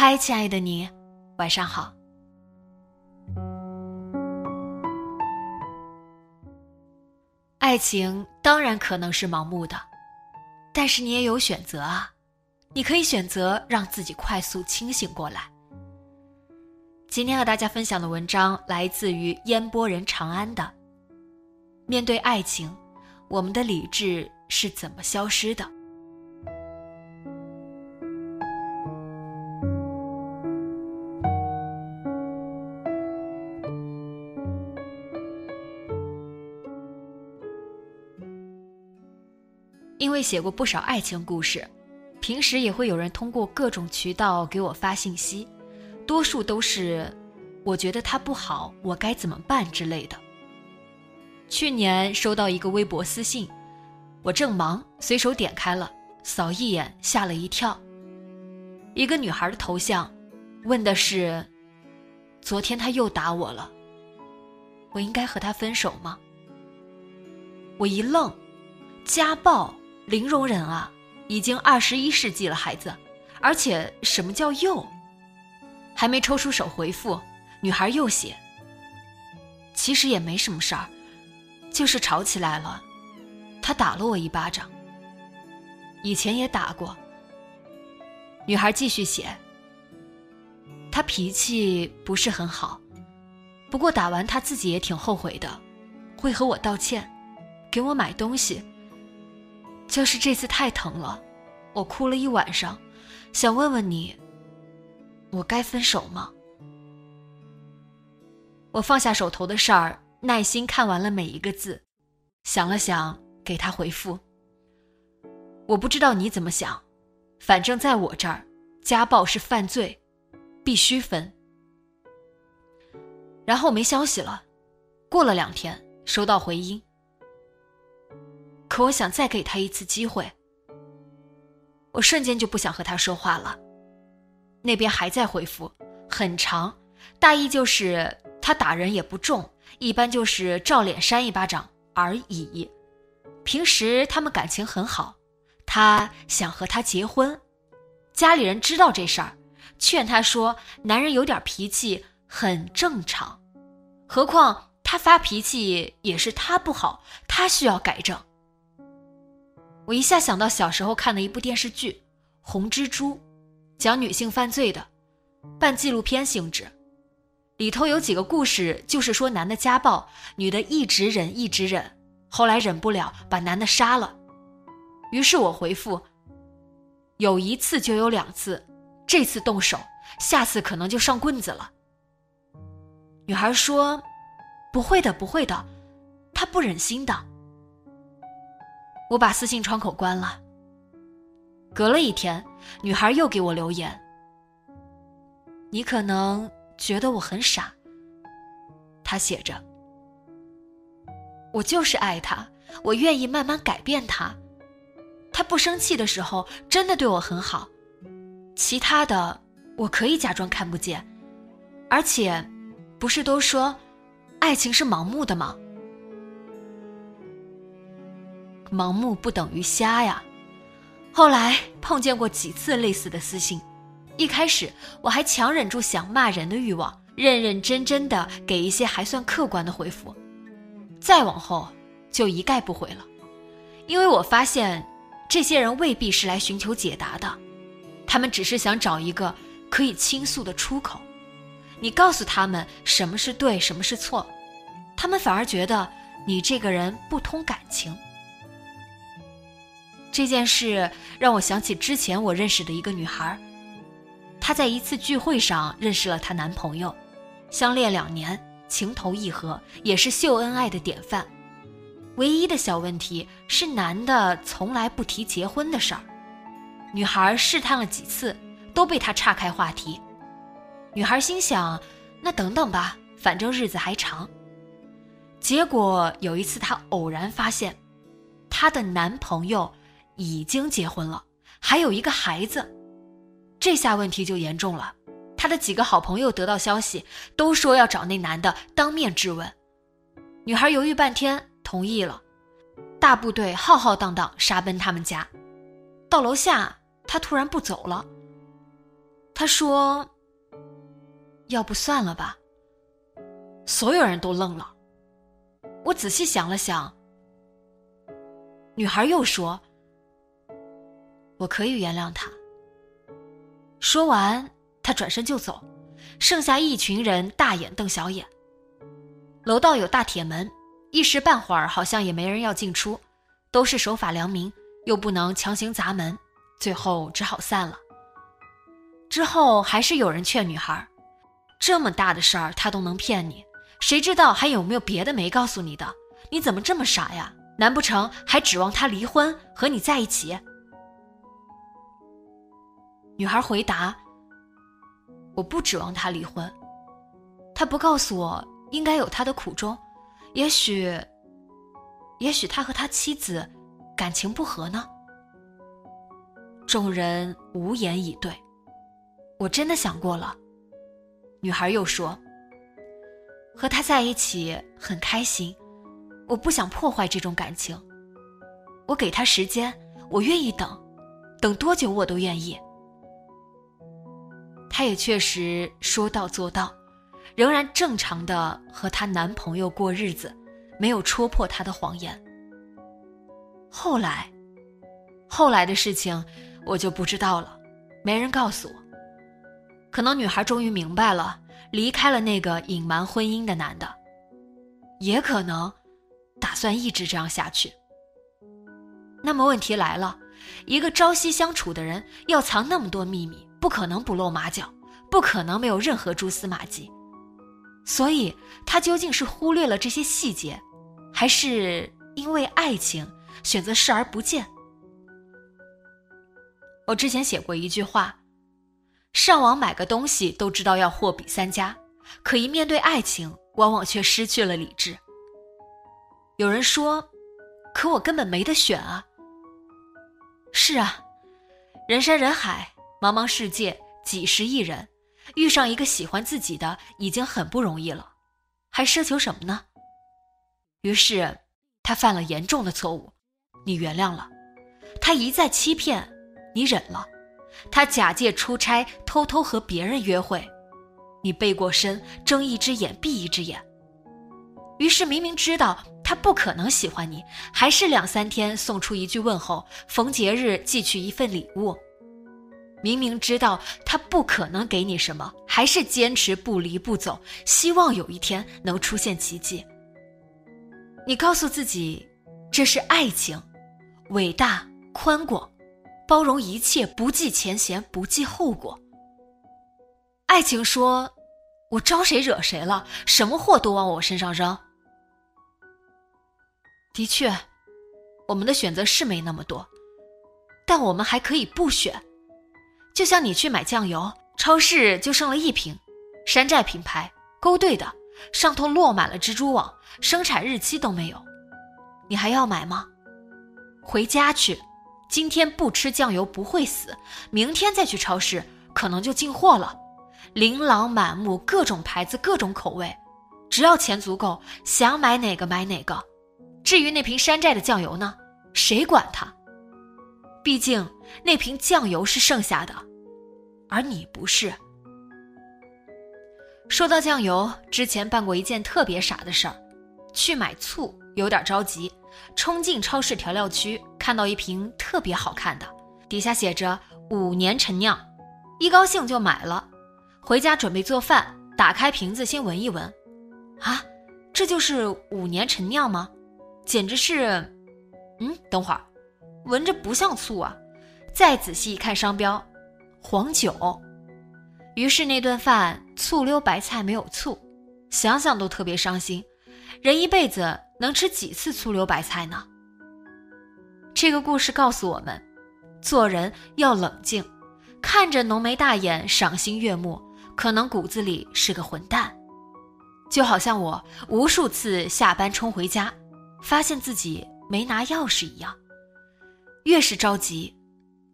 嗨，亲爱的你，晚上好。爱情当然可能是盲目的，但是你也有选择啊！你可以选择让自己快速清醒过来。今天和大家分享的文章来自于烟波人长安的。面对爱情，我们的理智是怎么消失的？因为写过不少爱情故事，平时也会有人通过各种渠道给我发信息，多数都是“我觉得他不好，我该怎么办”之类的。去年收到一个微博私信，我正忙，随手点开了，扫一眼，吓了一跳。一个女孩的头像，问的是：“昨天他又打我了，我应该和他分手吗？”我一愣，家暴。零容忍啊！已经二十一世纪了，孩子，而且什么叫又？还没抽出手回复，女孩又写。其实也没什么事儿，就是吵起来了，他打了我一巴掌。以前也打过。女孩继续写。他脾气不是很好，不过打完他自己也挺后悔的，会和我道歉，给我买东西。就是这次太疼了，我哭了一晚上，想问问你，我该分手吗？我放下手头的事儿，耐心看完了每一个字，想了想，给他回复。我不知道你怎么想，反正在我这儿，家暴是犯罪，必须分。然后没消息了，过了两天，收到回音。可我想再给他一次机会，我瞬间就不想和他说话了。那边还在回复，很长，大意就是他打人也不重，一般就是照脸扇一巴掌而已。平时他们感情很好，他想和他结婚，家里人知道这事儿，劝他说男人有点脾气很正常，何况他发脾气也是他不好，他需要改正。我一下想到小时候看的一部电视剧《红蜘蛛》，讲女性犯罪的，半纪录片性质。里头有几个故事，就是说男的家暴，女的一直忍一直忍，后来忍不了，把男的杀了。于是我回复：有一次就有两次，这次动手，下次可能就上棍子了。女孩说：“不会的，不会的，她不忍心的。”我把私信窗口关了。隔了一天，女孩又给我留言。你可能觉得我很傻。她写着：“我就是爱他，我愿意慢慢改变他。他不生气的时候，真的对我很好。其他的，我可以假装看不见。而且，不是都说，爱情是盲目的吗？”盲目不等于瞎呀。后来碰见过几次类似的私信，一开始我还强忍住想骂人的欲望，认认真真的给一些还算客观的回复。再往后就一概不回了，因为我发现这些人未必是来寻求解答的，他们只是想找一个可以倾诉的出口。你告诉他们什么是对，什么是错，他们反而觉得你这个人不通感情。这件事让我想起之前我认识的一个女孩，她在一次聚会上认识了她男朋友，相恋两年，情投意合，也是秀恩爱的典范。唯一的小问题是，男的从来不提结婚的事儿。女孩试探了几次，都被他岔开话题。女孩心想：“那等等吧，反正日子还长。”结果有一次，她偶然发现，她的男朋友已经结婚了，还有一个孩子。这下问题就严重了。他的几个好朋友得到消息，都说要找那男的当面质问。女孩犹豫半天，同意了。大部队浩浩荡荡杀奔他们家，到楼下，他突然不走了。他说。要不算了吧。所有人都愣了。我仔细想了想，女孩又说：“我可以原谅他。”说完，他转身就走，剩下一群人大眼瞪小眼。楼道有大铁门，一时半会儿好像也没人要进出，都是守法良民，又不能强行砸门，最后只好散了。之后还是有人劝女孩。这么大的事儿，他都能骗你，谁知道还有没有别的没告诉你的？你怎么这么傻呀？难不成还指望他离婚和你在一起？女孩回答：“我不指望他离婚，他不告诉我，应该有他的苦衷。也许，也许他和他妻子感情不和呢。”众人无言以对。我真的想过了。女孩又说：“和他在一起很开心，我不想破坏这种感情。我给他时间，我愿意等，等多久我都愿意。”她也确实说到做到，仍然正常的和她男朋友过日子，没有戳破她的谎言。后来，后来的事情我就不知道了，没人告诉我。可能女孩终于明白了，离开了那个隐瞒婚姻的男的，也可能打算一直这样下去。那么问题来了，一个朝夕相处的人要藏那么多秘密，不可能不露马脚，不可能没有任何蛛丝马迹。所以，他究竟是忽略了这些细节，还是因为爱情选择视而不见？我之前写过一句话。上网买个东西都知道要货比三家，可一面对爱情，往往却失去了理智。有人说：“可我根本没得选啊。”是啊，人山人海，茫茫世界，几十亿人，遇上一个喜欢自己的已经很不容易了，还奢求什么呢？于是，他犯了严重的错误，你原谅了；他一再欺骗，你忍了。他假借出差偷偷和别人约会，你背过身睁一只眼闭一只眼。于是明明知道他不可能喜欢你，还是两三天送出一句问候，逢节日寄去一份礼物。明明知道他不可能给你什么，还是坚持不离不走，希望有一天能出现奇迹。你告诉自己，这是爱情，伟大宽广。包容一切，不计前嫌，不计后果。爱情说：“我招谁惹谁了？什么祸都往我身上扔。”的确，我们的选择是没那么多，但我们还可以不选。就像你去买酱油，超市就剩了一瓶，山寨品牌，勾兑的，上头落满了蜘蛛网，生产日期都没有，你还要买吗？回家去。今天不吃酱油不会死，明天再去超市可能就进货了，琳琅满目，各种牌子，各种口味，只要钱足够，想买哪个买哪个。至于那瓶山寨的酱油呢，谁管它？毕竟那瓶酱油是剩下的，而你不是。说到酱油，之前办过一件特别傻的事儿，去买醋，有点着急。冲进超市调料区，看到一瓶特别好看的，底下写着五年陈酿，一高兴就买了。回家准备做饭，打开瓶子先闻一闻，啊，这就是五年陈酿吗？简直是，嗯，等会儿，闻着不像醋啊！再仔细一看商标，黄酒。于是那顿饭醋溜白菜没有醋，想想都特别伤心。人一辈子能吃几次醋溜白菜呢？这个故事告诉我们，做人要冷静。看着浓眉大眼、赏心悦目，可能骨子里是个混蛋。就好像我无数次下班冲回家，发现自己没拿钥匙一样。越是着急，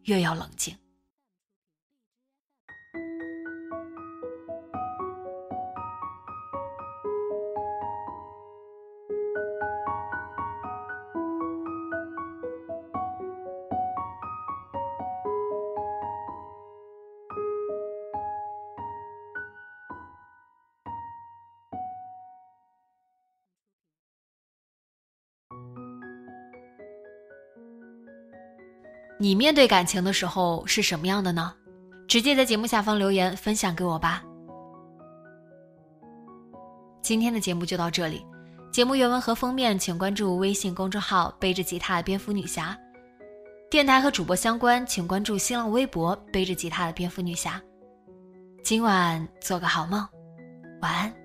越要冷静。你面对感情的时候是什么样的呢？直接在节目下方留言分享给我吧。今天的节目就到这里，节目原文和封面请关注微信公众号“背着吉他的蝙蝠女侠”，电台和主播相关请关注新浪微博“背着吉他的蝙蝠女侠”。今晚做个好梦，晚安。